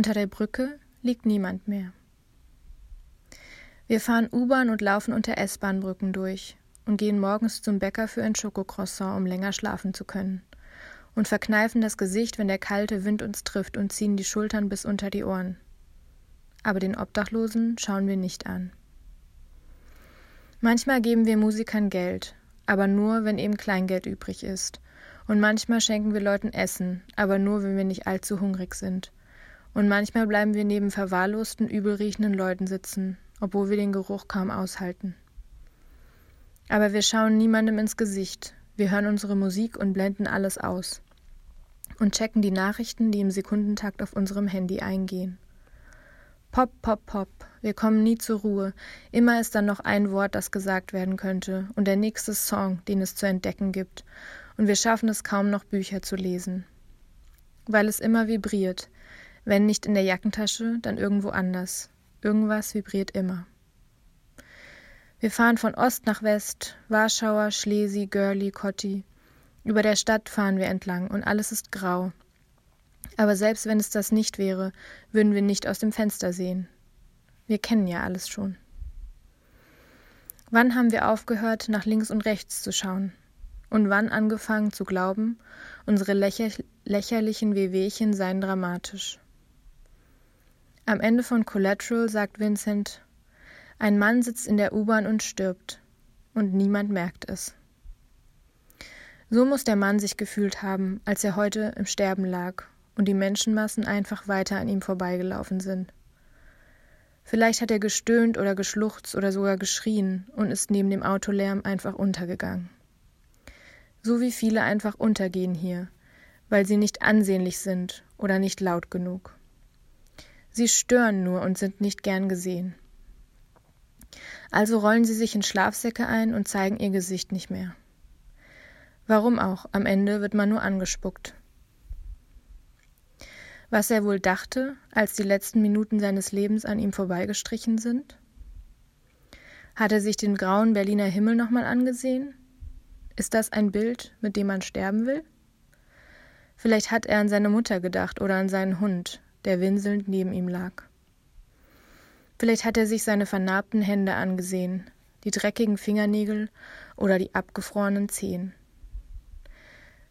Unter der Brücke liegt niemand mehr. Wir fahren U-Bahn und laufen unter S-Bahn-Brücken durch und gehen morgens zum Bäcker für ein Schokocroissant, um länger schlafen zu können. Und verkneifen das Gesicht, wenn der kalte Wind uns trifft und ziehen die Schultern bis unter die Ohren. Aber den Obdachlosen schauen wir nicht an. Manchmal geben wir Musikern Geld, aber nur, wenn eben Kleingeld übrig ist. Und manchmal schenken wir Leuten Essen, aber nur, wenn wir nicht allzu hungrig sind. Und manchmal bleiben wir neben verwahrlosten, übelriechenden Leuten sitzen obwohl wir den Geruch kaum aushalten. Aber wir schauen niemandem ins Gesicht, wir hören unsere Musik und blenden alles aus. Und checken die Nachrichten, die im Sekundentakt auf unserem Handy eingehen. Pop, pop, pop, wir kommen nie zur Ruhe, immer ist dann noch ein Wort, das gesagt werden könnte, und der nächste Song, den es zu entdecken gibt, und wir schaffen es kaum noch Bücher zu lesen. Weil es immer vibriert, wenn nicht in der Jackentasche, dann irgendwo anders, Irgendwas vibriert immer. Wir fahren von Ost nach West, Warschauer, Schlesi, Görli, Kotti. Über der Stadt fahren wir entlang und alles ist grau. Aber selbst wenn es das nicht wäre, würden wir nicht aus dem Fenster sehen. Wir kennen ja alles schon. Wann haben wir aufgehört, nach links und rechts zu schauen? Und wann angefangen zu glauben, unsere lächer lächerlichen Wehwehchen seien dramatisch? Am Ende von Collateral sagt Vincent, ein Mann sitzt in der U-Bahn und stirbt, und niemand merkt es. So muss der Mann sich gefühlt haben, als er heute im Sterben lag und die Menschenmassen einfach weiter an ihm vorbeigelaufen sind. Vielleicht hat er gestöhnt oder geschluchzt oder sogar geschrien und ist neben dem Autolärm einfach untergegangen. So wie viele einfach untergehen hier, weil sie nicht ansehnlich sind oder nicht laut genug. Sie stören nur und sind nicht gern gesehen. Also rollen sie sich in Schlafsäcke ein und zeigen ihr Gesicht nicht mehr. Warum auch? Am Ende wird man nur angespuckt. Was er wohl dachte, als die letzten Minuten seines Lebens an ihm vorbeigestrichen sind? Hat er sich den grauen Berliner Himmel nochmal angesehen? Ist das ein Bild, mit dem man sterben will? Vielleicht hat er an seine Mutter gedacht oder an seinen Hund, der winselnd neben ihm lag. Vielleicht hat er sich seine vernarbten Hände angesehen, die dreckigen Fingernägel oder die abgefrorenen Zehen.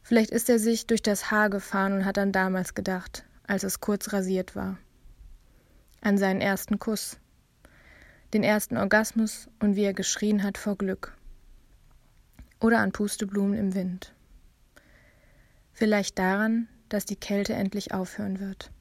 Vielleicht ist er sich durch das Haar gefahren und hat an damals gedacht, als es kurz rasiert war. An seinen ersten Kuss, den ersten Orgasmus und wie er geschrien hat vor Glück. Oder an Pusteblumen im Wind. Vielleicht daran, dass die Kälte endlich aufhören wird.